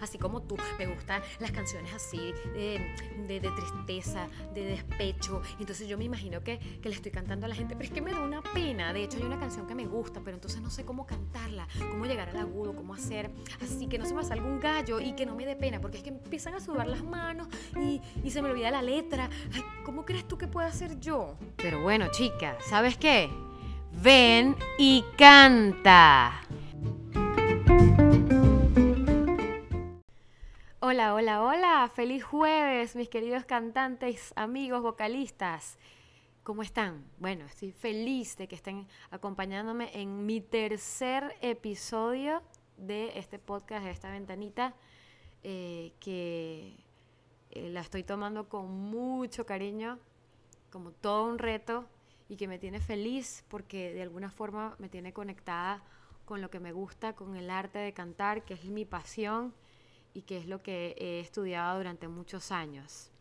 así como tú. Me gustan las canciones así de, tristeza, de despecho. Entonces yo me imagino que, que, le estoy cantando a la gente, pero es que me da una pena. De hecho, hay una canción que me gusta, pero entonces no sé cómo cantarla, cómo llegar al agudo, cómo hacer así que no se me salga un gallo y que no me dé pena, porque es que empiezan a sudar las manos y, y se me olvida la letra. ¿cómo crees tú que puedo hacer yo? Pero bueno, chica, ¿sabes qué? Ven y canta. Hola, hola, hola. Feliz jueves, mis queridos cantantes, amigos, vocalistas. ¿Cómo están? Bueno, estoy feliz de que estén acompañándome en mi tercer episodio de este podcast, de esta ventanita, eh, que eh, la estoy tomando con mucho cariño, como todo un reto y que me tiene feliz porque de alguna forma me tiene conectada con lo que me gusta, con el arte de cantar, que es mi pasión y que es lo que he estudiado durante muchos años.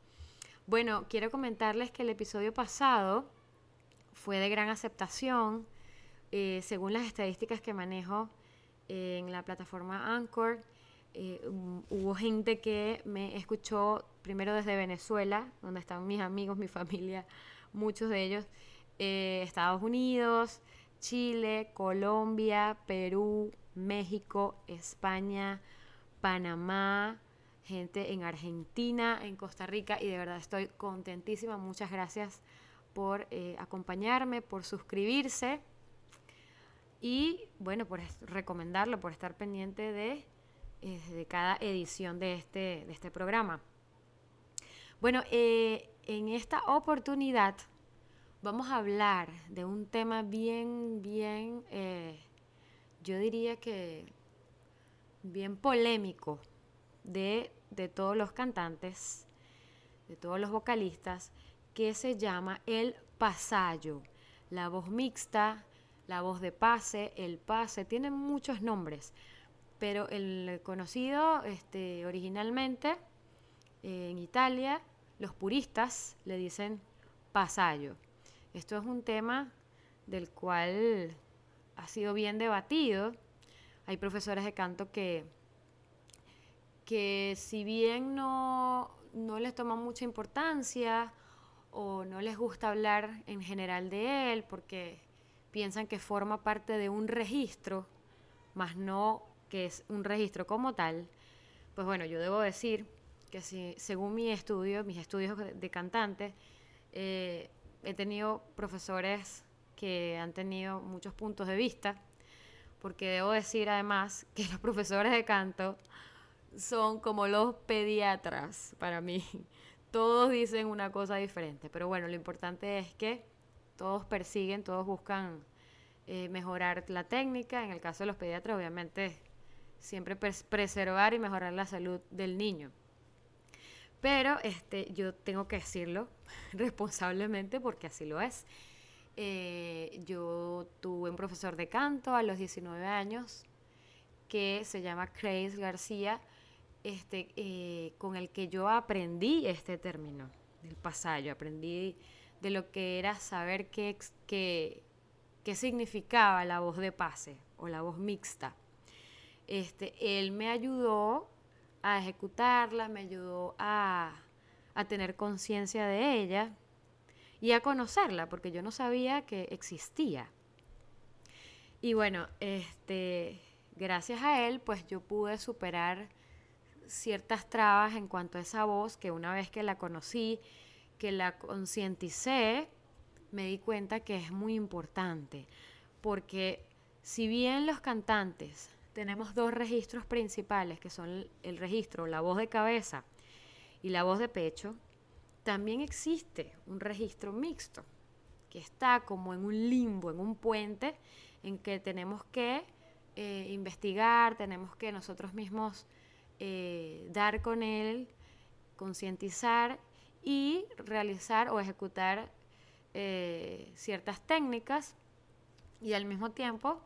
Bueno, quiero comentarles que el episodio pasado fue de gran aceptación. Eh, según las estadísticas que manejo eh, en la plataforma Anchor, eh, hubo gente que me escuchó primero desde Venezuela, donde están mis amigos, mi familia, muchos de ellos, Estados Unidos, Chile, Colombia, Perú, México, España, Panamá, gente en Argentina, en Costa Rica y de verdad estoy contentísima. Muchas gracias por eh, acompañarme, por suscribirse y bueno, por recomendarlo, por estar pendiente de, eh, de cada edición de este, de este programa. Bueno, en esta oportunidad vamos a hablar de un tema bien, bien, eh, yo diría que bien polémico de, de todos los cantantes, de todos los vocalistas, que se llama el pasallo, la voz mixta, la voz de pase, el pase, tienen muchos nombres, pero el conocido este, originalmente eh, en Italia, los puristas le dicen pasallo. Esto es un tema del cual ha sido bien debatido. Hay profesores de canto que, que si bien no, no les toman mucha importancia o no les gusta hablar en general de él porque piensan que forma parte de un registro, más no que es un registro como tal, pues bueno, yo debo decir que si, según mi estudio, mis estudios de cantante, eh, he tenido profesores que han tenido muchos puntos de vista, porque debo decir además que los profesores de canto son como los pediatras para mí. Todos dicen una cosa diferente, pero bueno, lo importante es que todos persiguen, todos buscan eh, mejorar la técnica. En el caso de los pediatras, obviamente, siempre preservar y mejorar la salud del niño. Pero este, yo tengo que decirlo responsablemente porque así lo es. Eh, yo tuve un profesor de canto a los 19 años que se llama Craig García, este, eh, con el que yo aprendí este término del pasallo, aprendí de lo que era saber qué, qué, qué significaba la voz de pase o la voz mixta. Este, él me ayudó a ejecutarla, me ayudó a, tener conciencia de ella y a conocerla, porque yo no sabía que existía. Y bueno, este, gracias a él, pues yo pude superar ciertas trabas en cuanto a esa voz, que una vez que la conocí, que la concienticé, me di cuenta que es muy importante, porque si bien los cantantes tenemos dos registros principales, que son el registro, la voz de cabeza y la voz de pecho, también existe un registro mixto, que está como en un limbo, en un puente, en que tenemos que eh, investigar, tenemos que nosotros mismos eh, dar con él, concientizar y realizar o ejecutar eh, ciertas técnicas. Y al mismo tiempo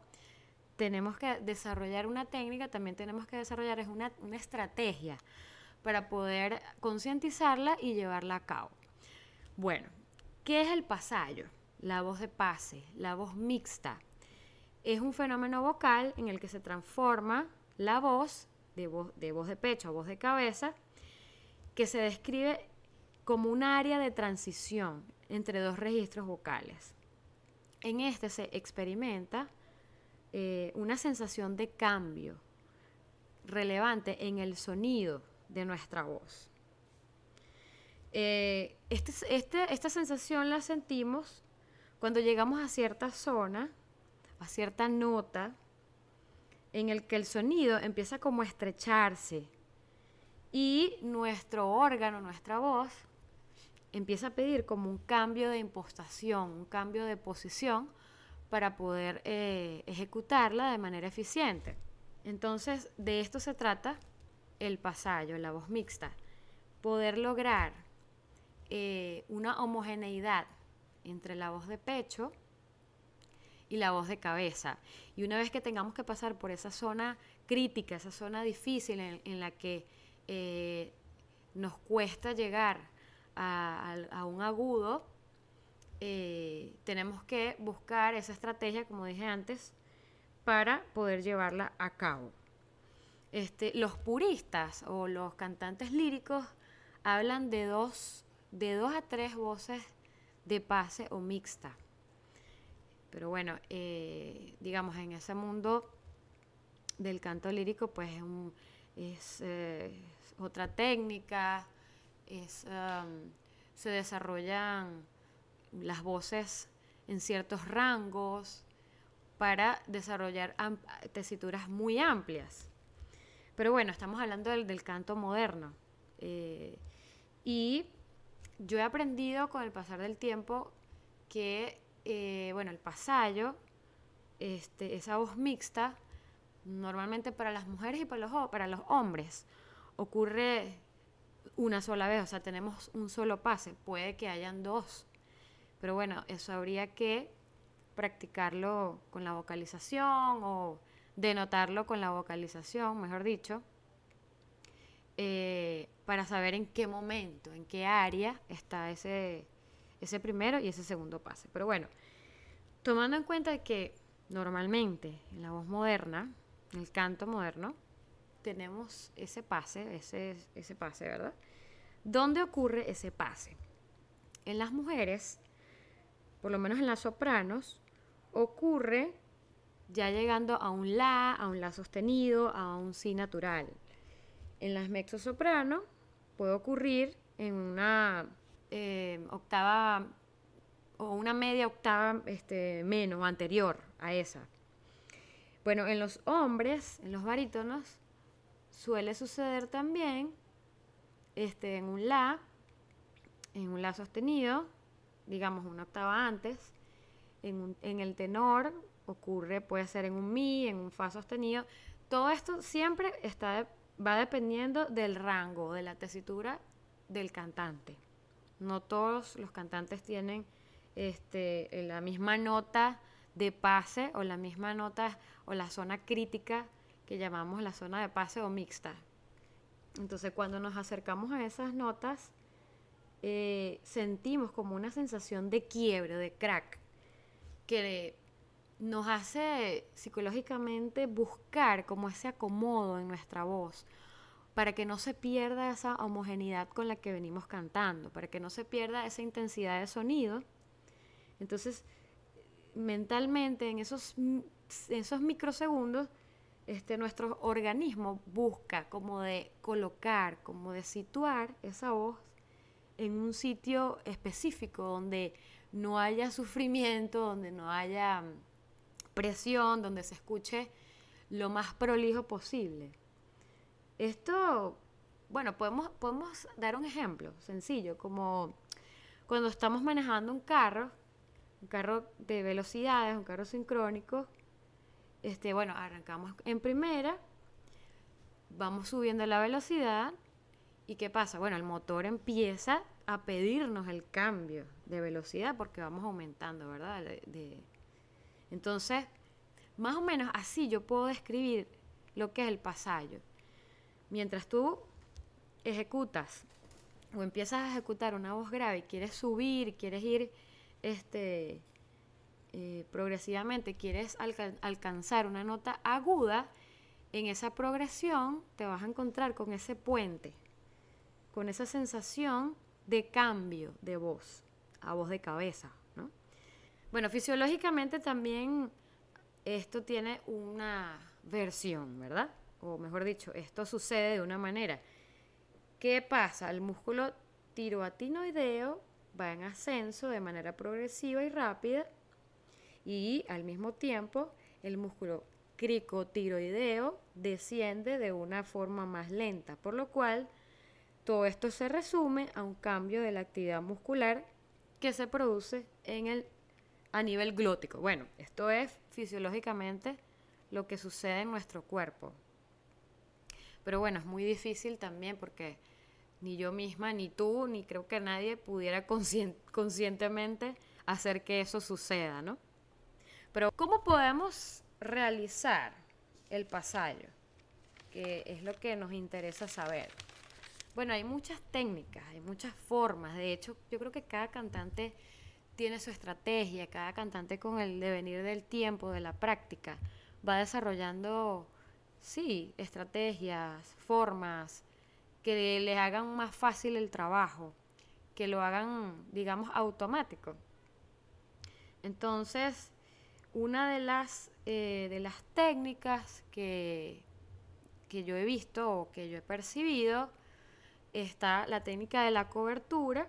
tenemos que desarrollar una técnica, también tenemos que desarrollar es una, estrategia para poder concientizarla y llevarla a cabo. Bueno, ¿qué es el pasallo? La voz de pase, la voz mixta. Es un fenómeno vocal en el que se transforma la voz de voz, de pecho a voz de cabeza, que se describe como un área de transición entre dos registros vocales. En este se experimenta eh, una sensación de cambio relevante en el sonido de nuestra voz. Eh, este, este, esta sensación la sentimos cuando llegamos a cierta zona, a cierta nota, en el que el sonido empieza como a estrecharse y nuestro órgano, nuestra voz, empieza a pedir como un cambio de impostación, un cambio de posición para poder eh, ejecutarla de manera eficiente. Entonces, de esto se trata el pasallo, la voz mixta. Poder lograr eh, una homogeneidad entre la voz de pecho y la voz de cabeza. Y una vez que tengamos que pasar por esa zona crítica, esa zona difícil en, la que eh, nos cuesta llegar a, un agudo, eh, tenemos que buscar esa estrategia, como dije antes, para poder llevarla a cabo. Este, los puristas o los cantantes líricos hablan de dos, de dos a tres voces de pase o mixta. Pero bueno, eh, digamos, en ese mundo del canto lírico, pues es, eh, otra técnica, um, se desarrollan las voces en ciertos rangos para desarrollar tesituras muy amplias. Pero bueno, estamos hablando del, canto moderno. Eh, y yo he aprendido con el pasar del tiempo que eh, bueno, el pasallo, este, esa voz mixta, normalmente para las mujeres y para los, para los hombres, ocurre una sola vez, o sea, tenemos un solo pase, puede que hayan dos, pero bueno, eso habría que practicarlo con la vocalización o denotarlo con la vocalización, mejor dicho, eh, para saber en qué momento, en qué área está ese, ese primero y ese segundo pase. Pero bueno, tomando en cuenta que normalmente en la voz moderna, en el canto moderno, tenemos ese pase, ese, ese pase, ¿verdad? ¿Dónde ocurre ese pase? En las mujeres, por lo menos en las sopranos, ocurre ya llegando a un la, a un la sostenido, a un si natural. En las mezzosoprano puede ocurrir en una eh, octava o una media octava este, menos, anterior a esa. Bueno, en los hombres, en los barítonos, suele suceder también este, en un La, en un La sostenido, digamos una octava antes, en, en el tenor ocurre, puede ser en un Mi, en un Fa sostenido. Todo esto siempre está, va dependiendo del rango, de la tesitura del cantante. No todos los cantantes tienen este, la misma nota de pase o la misma nota o la zona crítica que llamamos la zona de pase o mixta. Entonces cuando nos acercamos a esas notas, eh, sentimos como una sensación de quiebre, de crack, que nos hace psicológicamente buscar como ese acomodo en nuestra voz para que no se pierda esa homogeneidad con la que venimos cantando, para que no se pierda esa intensidad de sonido. Entonces, mentalmente, en esos, esos microsegundos, este, nuestro organismo busca como de colocar, como de situar esa voz en un sitio específico donde no haya sufrimiento, donde no haya donde se escuche lo más prolijo posible. Esto, bueno, podemos, podemos dar un ejemplo sencillo, como cuando estamos manejando un carro, un carro de velocidades, un carro sincrónico, este, bueno, arrancamos en primera, vamos subiendo la velocidad y ¿qué pasa? Bueno, el motor empieza a pedirnos el cambio de velocidad porque vamos aumentando, ¿verdad? Entonces, más o menos así yo puedo describir lo que es el pasallo. Mientras tú ejecutas o empiezas a ejecutar una voz grave y quieres subir, quieres ir este, eh, progresivamente, quieres alcanzar una nota aguda, en esa progresión te vas a encontrar con ese puente, con esa sensación de cambio de voz a voz de cabeza. Bueno, fisiológicamente también esto tiene una versión, ¿verdad? O mejor dicho, esto sucede de una manera. ¿Qué pasa? El músculo tiroatinoideo va en ascenso de manera progresiva y rápida y al mismo tiempo el músculo cricotiroideo desciende de una forma más lenta, por lo cual todo esto se resume a un cambio de la actividad muscular que se produce en el, a nivel glótico. Bueno, esto es fisiológicamente lo que sucede en nuestro cuerpo. Pero bueno, es muy difícil también porque ni yo misma, ni tú, ni creo que nadie pudiera conscientemente hacer que eso suceda, ¿no? Pero ¿cómo podemos realizar el pasallo? Que es lo que nos interesa saber. Bueno, hay muchas técnicas, hay muchas formas. De hecho, yo creo que cada cantante tiene su estrategia, cada cantante con el devenir del tiempo, de la práctica, va desarrollando, sí, estrategias, formas que les hagan más fácil el trabajo, que lo hagan, digamos, automático. Entonces, una de las, eh, de las técnicas que, que yo he visto o que yo he percibido está la técnica de la cobertura,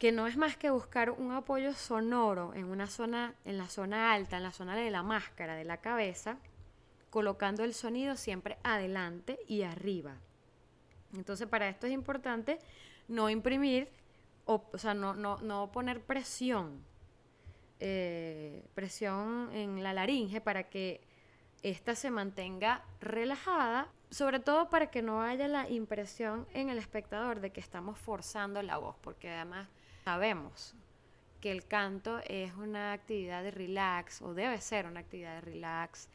que no es más que buscar un apoyo sonoro en una zona, en la zona alta, en la zona de la máscara de la cabeza, colocando el sonido siempre adelante y arriba. Entonces, para esto es importante no imprimir, o, sea, no, no, poner presión, eh, presión en la laringe para que ésta se mantenga relajada sobre todo para que no haya la impresión en el espectador de que estamos forzando la voz, porque además sabemos que el canto es una actividad de relax, o debe ser una actividad de relax,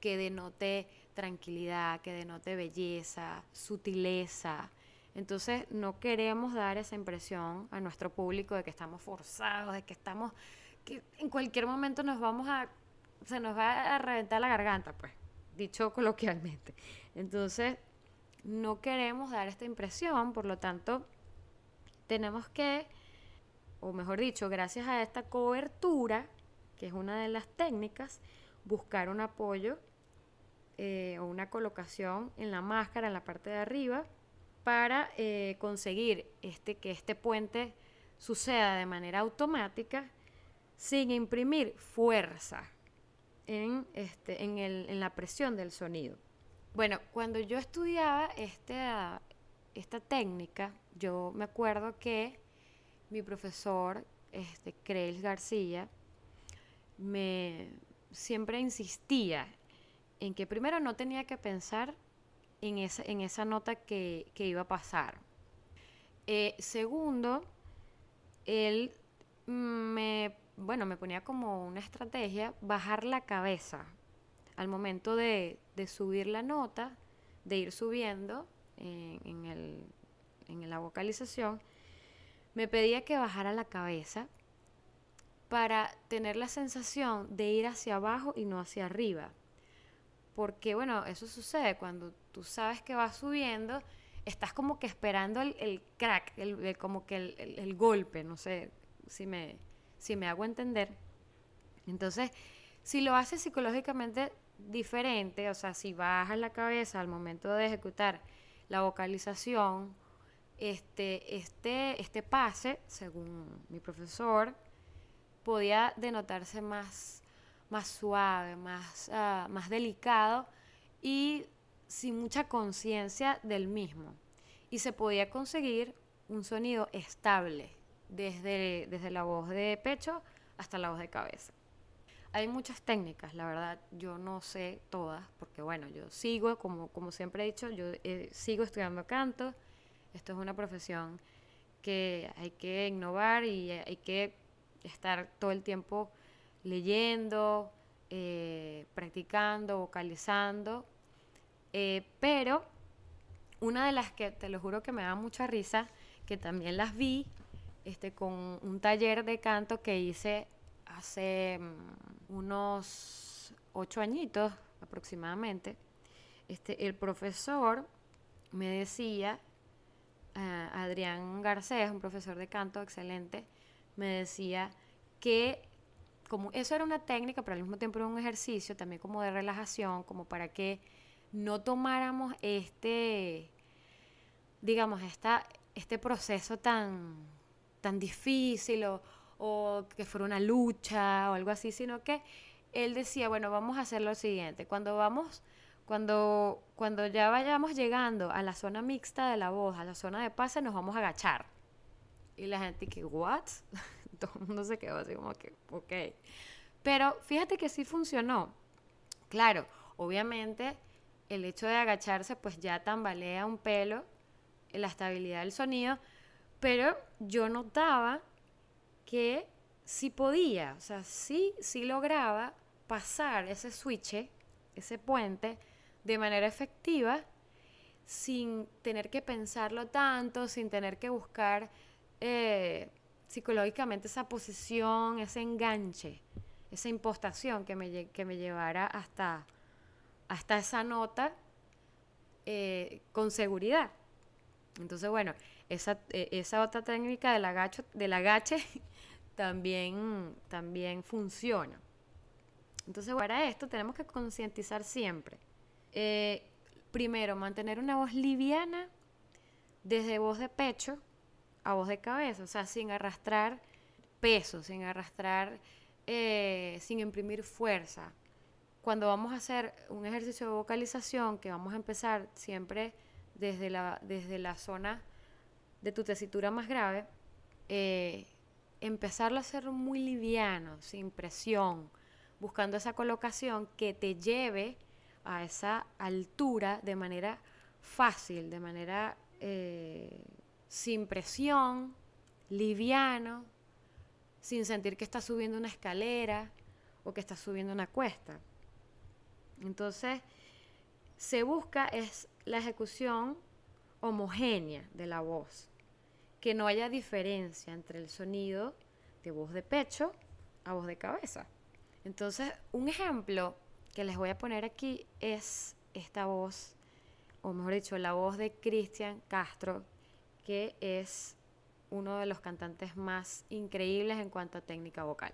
que denote tranquilidad, que denote belleza, sutileza. Entonces no queremos dar esa impresión a nuestro público de que estamos forzados, de que estamos, que en cualquier momento nos vamos a, se nos va a reventar la garganta, pues dicho coloquialmente. Entonces, no queremos dar esta impresión, por lo tanto, tenemos que, o mejor dicho, gracias a esta cobertura, que es una de las técnicas, buscar un apoyo eh, o una colocación en la máscara, en la parte de arriba, para eh, conseguir este, que este puente suceda de manera automática sin imprimir fuerza en, este, en, el, en la presión del sonido. Bueno, cuando yo estudiaba esta técnica, yo me acuerdo que mi profesor, este, Creils García, me siempre insistía en que primero no tenía que pensar en esa, en esa nota que, que iba a pasar. Eh, segundo, él me bueno, me ponía como una estrategia bajar la cabeza al momento de, subir la nota, de ir subiendo en, el, en la vocalización, me pedía que bajara la cabeza para tener la sensación de ir hacia abajo y no hacia arriba. Porque, bueno, eso sucede cuando tú sabes que vas subiendo, estás como que esperando el, crack, el, como que el, golpe, no sé si me, si me hago entender. Entonces, si lo haces psicológicamente diferente, o sea, si bajas la cabeza al momento de ejecutar la vocalización, este, este, este pase, según mi profesor, podía denotarse más, más suave, más, ah, más delicado y sin mucha conciencia del mismo. Y se podía conseguir un sonido estable, desde, desde la voz de pecho hasta la voz de cabeza. Hay muchas técnicas, la verdad, yo no sé todas, porque bueno, yo sigo, como, como siempre he dicho, yo eh, sigo estudiando canto, esto es una profesión que hay que innovar y hay que estar todo el tiempo leyendo, eh, practicando, vocalizando, eh, pero una de las que te lo juro que me da mucha risa, que también las vi este, con un taller de canto que hice hace mm, unos ocho añitos aproximadamente. este, el profesor me decía, eh, Adrián Garcés, un profesor de canto excelente, me decía que como eso era una técnica, pero al mismo tiempo era un ejercicio también como de relajación, como para que no tomáramos este, digamos, esta, este proceso tan, tan difícil o, o que fuera una lucha o algo así, sino que él decía, bueno, vamos a hacer lo siguiente, cuando vamos, cuando, cuando ya vayamos llegando a la zona mixta de la voz, a la zona de pase, nos vamos a agachar. Y la gente que, ¿what? todo el mundo se quedó así como que, ok. Pero fíjate que sí funcionó. Claro, obviamente el hecho de agacharse pues ya tambalea un pelo la estabilidad del sonido, pero yo notaba que sí podía, o sea, sí, sí lograba pasar ese switch, ese puente, de manera efectiva, sin tener que pensarlo tanto, sin tener que buscar eh, psicológicamente esa posición, ese enganche, esa impostación que me, que me llevara hasta, hasta esa nota eh, con seguridad. Entonces, bueno, esa, e, esa otra técnica del, agacho, del agache también, también funciona. Entonces, para esto tenemos que concientizar siempre. Eh, primero, mantener una voz liviana desde voz de pecho a voz de cabeza, o sea, sin arrastrar peso, sin arrastrar, eh, sin imprimir fuerza. Cuando vamos a hacer un ejercicio de vocalización, que vamos a empezar siempre desde la, desde la zona de tu tesitura más grave, eh, empezarlo a hacer muy liviano, sin presión, buscando esa colocación que te lleve a esa altura de manera fácil, de manera eh, sin presión, liviano, sin sentir que estás subiendo una escalera o que estás subiendo una cuesta. Entonces, se busca es la ejecución homogénea de la voz, que no haya diferencia entre el sonido de voz de pecho a voz de cabeza. Entonces, un ejemplo que les voy a poner aquí es esta voz, o mejor dicho, la voz de Cristian Castro, que es uno de los cantantes más increíbles en cuanto a técnica vocal.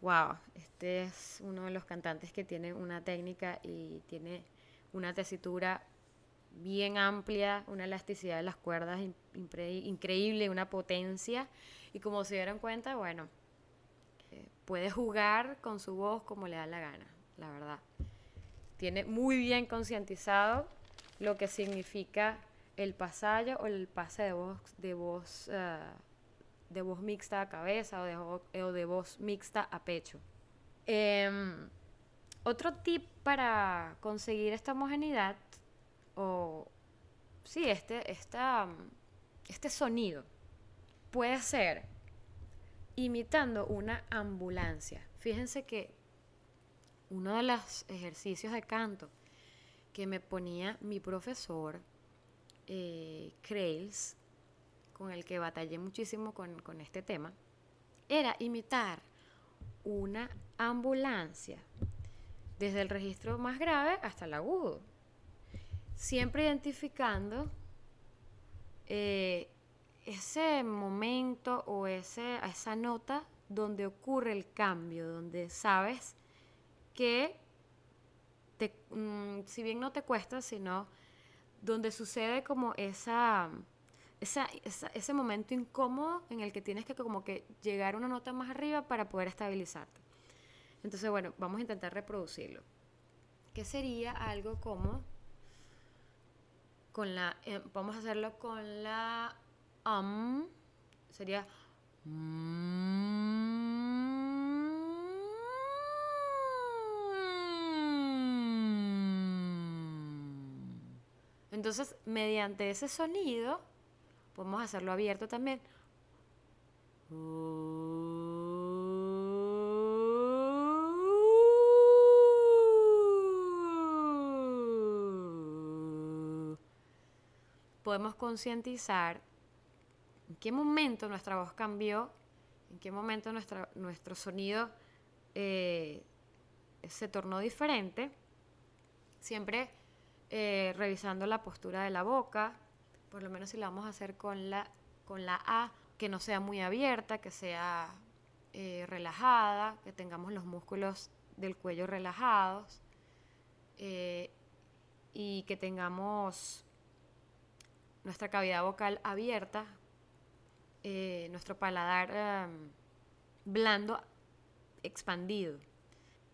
Wow, este es uno de los cantantes que tiene una técnica y tiene una tesitura bien amplia, una elasticidad de las cuerdas increíble, una potencia. Y como se dieron cuenta, bueno, eh, puede jugar con su voz como le da la gana, la verdad. Tiene muy bien concientizado lo que significa el pasallo o el pase de voz, de voz eh, de voz mixta a cabeza o de, voz mixta a pecho. Em, otro tip para conseguir esta homogeneidad, o sí, este, este sonido, puede ser imitando una ambulancia. Fíjense que uno de los ejercicios de canto que me ponía mi profesor, eh, con el que batallé muchísimo con, con este tema, era imitar una ambulancia desde el registro más grave hasta el agudo, siempre identificando eh, ese momento o ese, esa nota donde ocurre el cambio, donde sabes que te, mm, si bien no te cuesta, sino donde sucede como esa ese momento incómodo en el que tienes que como que llegar una nota más arriba para poder estabilizarte. Entonces, bueno, vamos a intentar reproducirlo. ¿Qué sería algo como con la eh, vamos a hacerlo con la um sería Entonces, mediante ese sonido, podemos hacerlo abierto también. Podemos concientizar en qué momento nuestra voz cambió, en qué momento nuestro sonido eh, se tornó diferente. Siempre eh, revisando la postura de la boca, por lo menos si la vamos a hacer con la, con la A, que no sea muy abierta, que sea eh, relajada, que tengamos los músculos del cuello relajados eh, y que tengamos nuestra cavidad vocal abierta, nuestro paladar em, blando, expandido.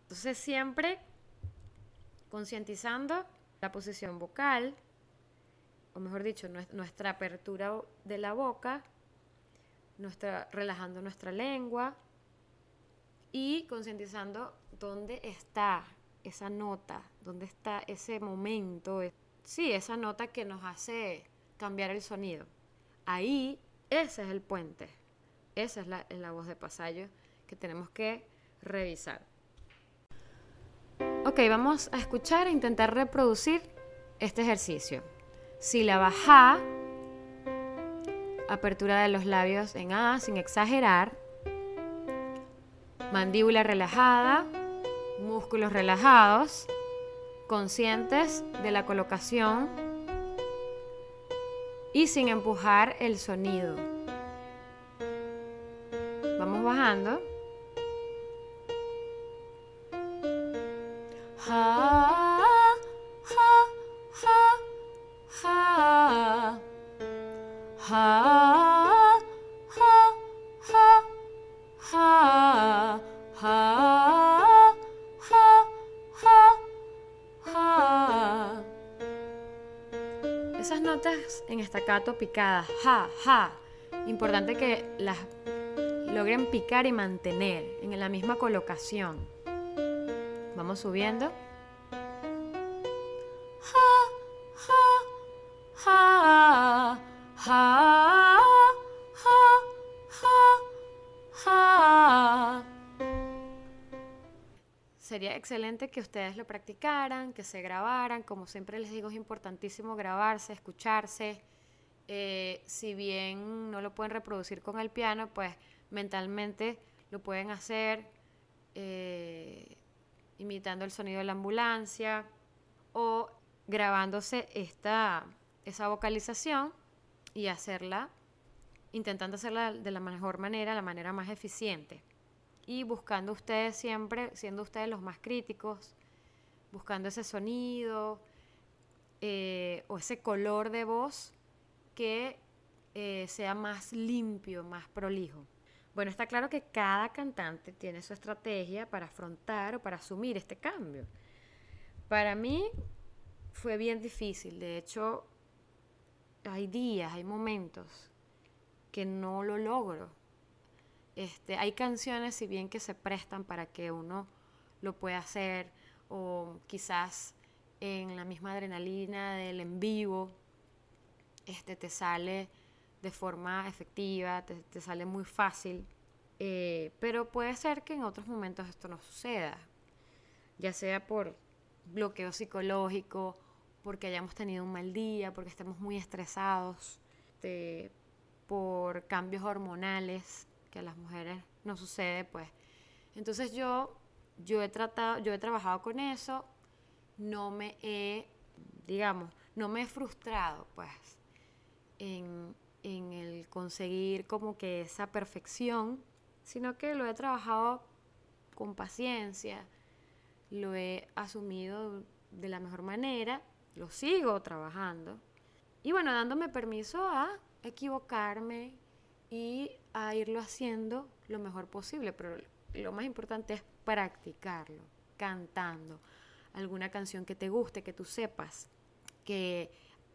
Entonces siempre concientizando la posición vocal, o mejor dicho, nuestra apertura de la boca, nuestra, relajando nuestra lengua y concientizando dónde está esa nota, dónde está ese momento, sí, esa nota que nos hace cambiar el sonido. Ahí, ese es el puente, esa es la, la voz de pasallo que tenemos que revisar. Ok, vamos a escuchar e intentar reproducir este ejercicio. Sílaba ja, apertura de los labios en A sin exagerar, mandíbula relajada, músculos relajados, conscientes de la colocación y sin empujar el sonido. Vamos bajando. Esas notas en estacato picadas, ja, ja, importante que las logren picar y mantener en la misma colocación. Vamos subiendo. Excelente que ustedes lo practicaran, que se grabaran. Como siempre les digo, es importantísimo grabarse, escucharse. Eh, si bien no lo pueden reproducir con el piano, pues mentalmente lo pueden hacer. Eh, imitando el sonido de la ambulancia o grabándose esta, esa vocalización y hacerla, intentando hacerla de la mejor manera, la manera más eficiente. Y buscando ustedes siempre, siendo ustedes los más críticos, buscando ese sonido eh, o ese color de voz que eh, sea más limpio, más prolijo. Bueno, está claro que cada cantante tiene su estrategia para afrontar o para asumir este cambio. Para mí fue bien difícil, de hecho hay días, hay momentos que no lo logro. Este, hay canciones, si bien que se prestan para que uno lo pueda hacer, o quizás en la misma adrenalina del en vivo, este, te sale de forma efectiva, te, sale muy fácil, eh, pero puede ser que en otros momentos esto no suceda, ya sea por bloqueo psicológico, porque hayamos tenido un mal día, porque estemos muy estresados, por cambios hormonales que a las mujeres no sucede, pues. Entonces yo, yo he tratado, yo he trabajado con eso, no me he, digamos, no me he frustrado, pues, en, en el conseguir como que esa perfección, sino que lo he trabajado con paciencia, lo he asumido de la mejor manera, lo sigo trabajando y bueno, dándome permiso a equivocarme y a irlo haciendo lo mejor posible, pero lo más importante es practicarlo, cantando alguna canción que te guste, que tú sepas que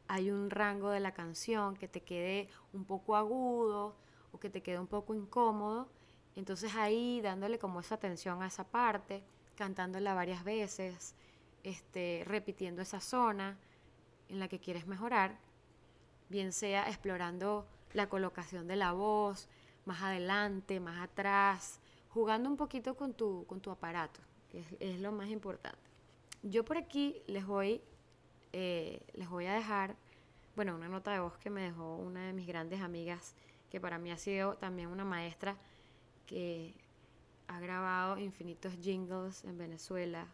hay un rango de la canción que te quede un poco agudo o que te quede un poco incómodo. Entonces ahí dándole como esa atención a esa parte, cantándola varias veces, este, repitiendo esa zona. en la que quieres mejorar, bien sea explorando la colocación de la voz, más adelante, más atrás, jugando un poquito con tu, con tu aparato, que es, lo más importante. Yo por aquí les voy, eh, les voy a dejar, bueno, una nota de voz que me dejó una de mis grandes amigas, que para mí ha sido también una maestra que ha grabado infinitos jingles en Venezuela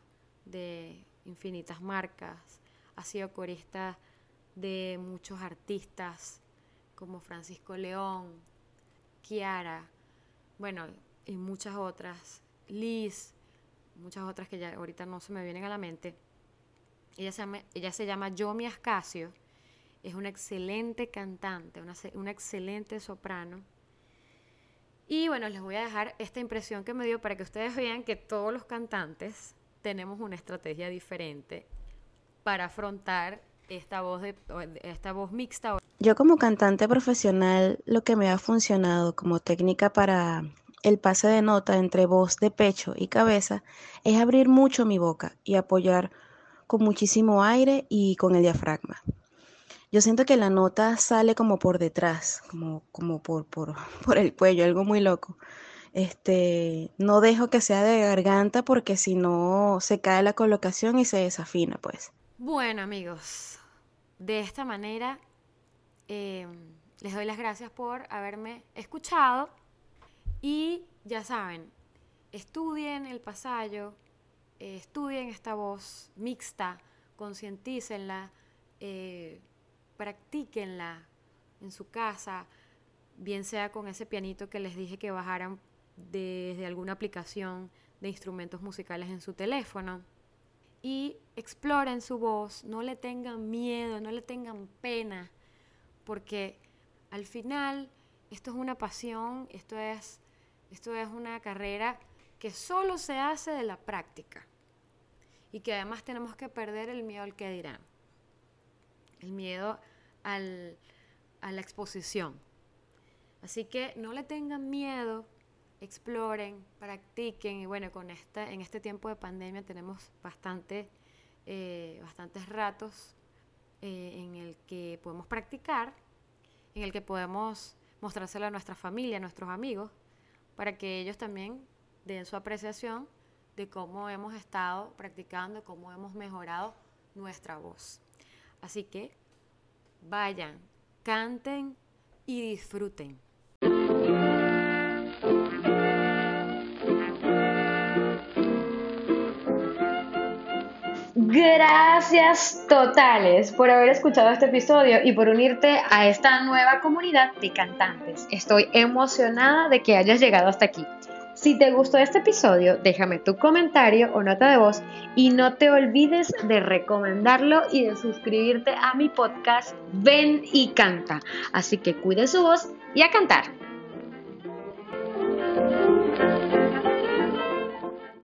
de infinitas marcas, ha sido corista de muchos artistas como Francisco León, Kiara, bueno, y muchas otras, Liz, muchas otras que ya ahorita no se me vienen a la mente. Ella se llama, ella se llama Yomi Ascasio, es una excelente cantante, una, una excelente soprano. Y bueno, les voy a dejar esta impresión que me dio para que ustedes vean que todos los cantantes tenemos una estrategia diferente para afrontar esta voz, de, esta voz mixta. Yo como cantante profesional, lo que me ha funcionado como técnica para el pase de nota entre voz de pecho y cabeza es abrir mucho mi boca y apoyar con muchísimo aire y con el diafragma. Yo siento que la nota sale como por detrás, como, como por, por, por el cuello, algo muy loco. Este, no dejo que sea de garganta porque si no se cae la colocación y se desafina, pues. Bueno, amigos, de esta manera em, les doy las gracias por haberme escuchado y ya saben, estudien el pasallo, eh, estudien esta voz mixta, concientícenla, eh, practíquenla en su casa, bien sea con ese pianito que les dije que bajaran desde alguna aplicación de instrumentos musicales en su teléfono. Y exploren su voz, no le tengan miedo, no le tengan pena, porque al final esto es una pasión, esto es, esto es una carrera que solo se hace de la práctica y que además tenemos que perder el miedo al que dirán el miedo al, a la exposición. Así que no le tengan miedo, exploren, practiquen y bueno, con esta, en este tiempo de pandemia tenemos bastante, eh, bastantes ratos eh, en el que podemos practicar, en el que podemos mostrárselo a nuestra familia, a nuestros amigos, para que ellos también den su apreciación de cómo hemos estado practicando, cómo hemos mejorado nuestra voz. Así que vayan, canten y disfruten. Gracias totales por haber escuchado este episodio y por unirte a esta nueva comunidad de cantantes. Estoy emocionada de que hayas llegado hasta aquí. Si te gustó este episodio, déjame tu comentario o nota de voz y no te olvides de recomendarlo y de suscribirte a mi podcast Ven y Canta. Así que cuide su voz y a cantar.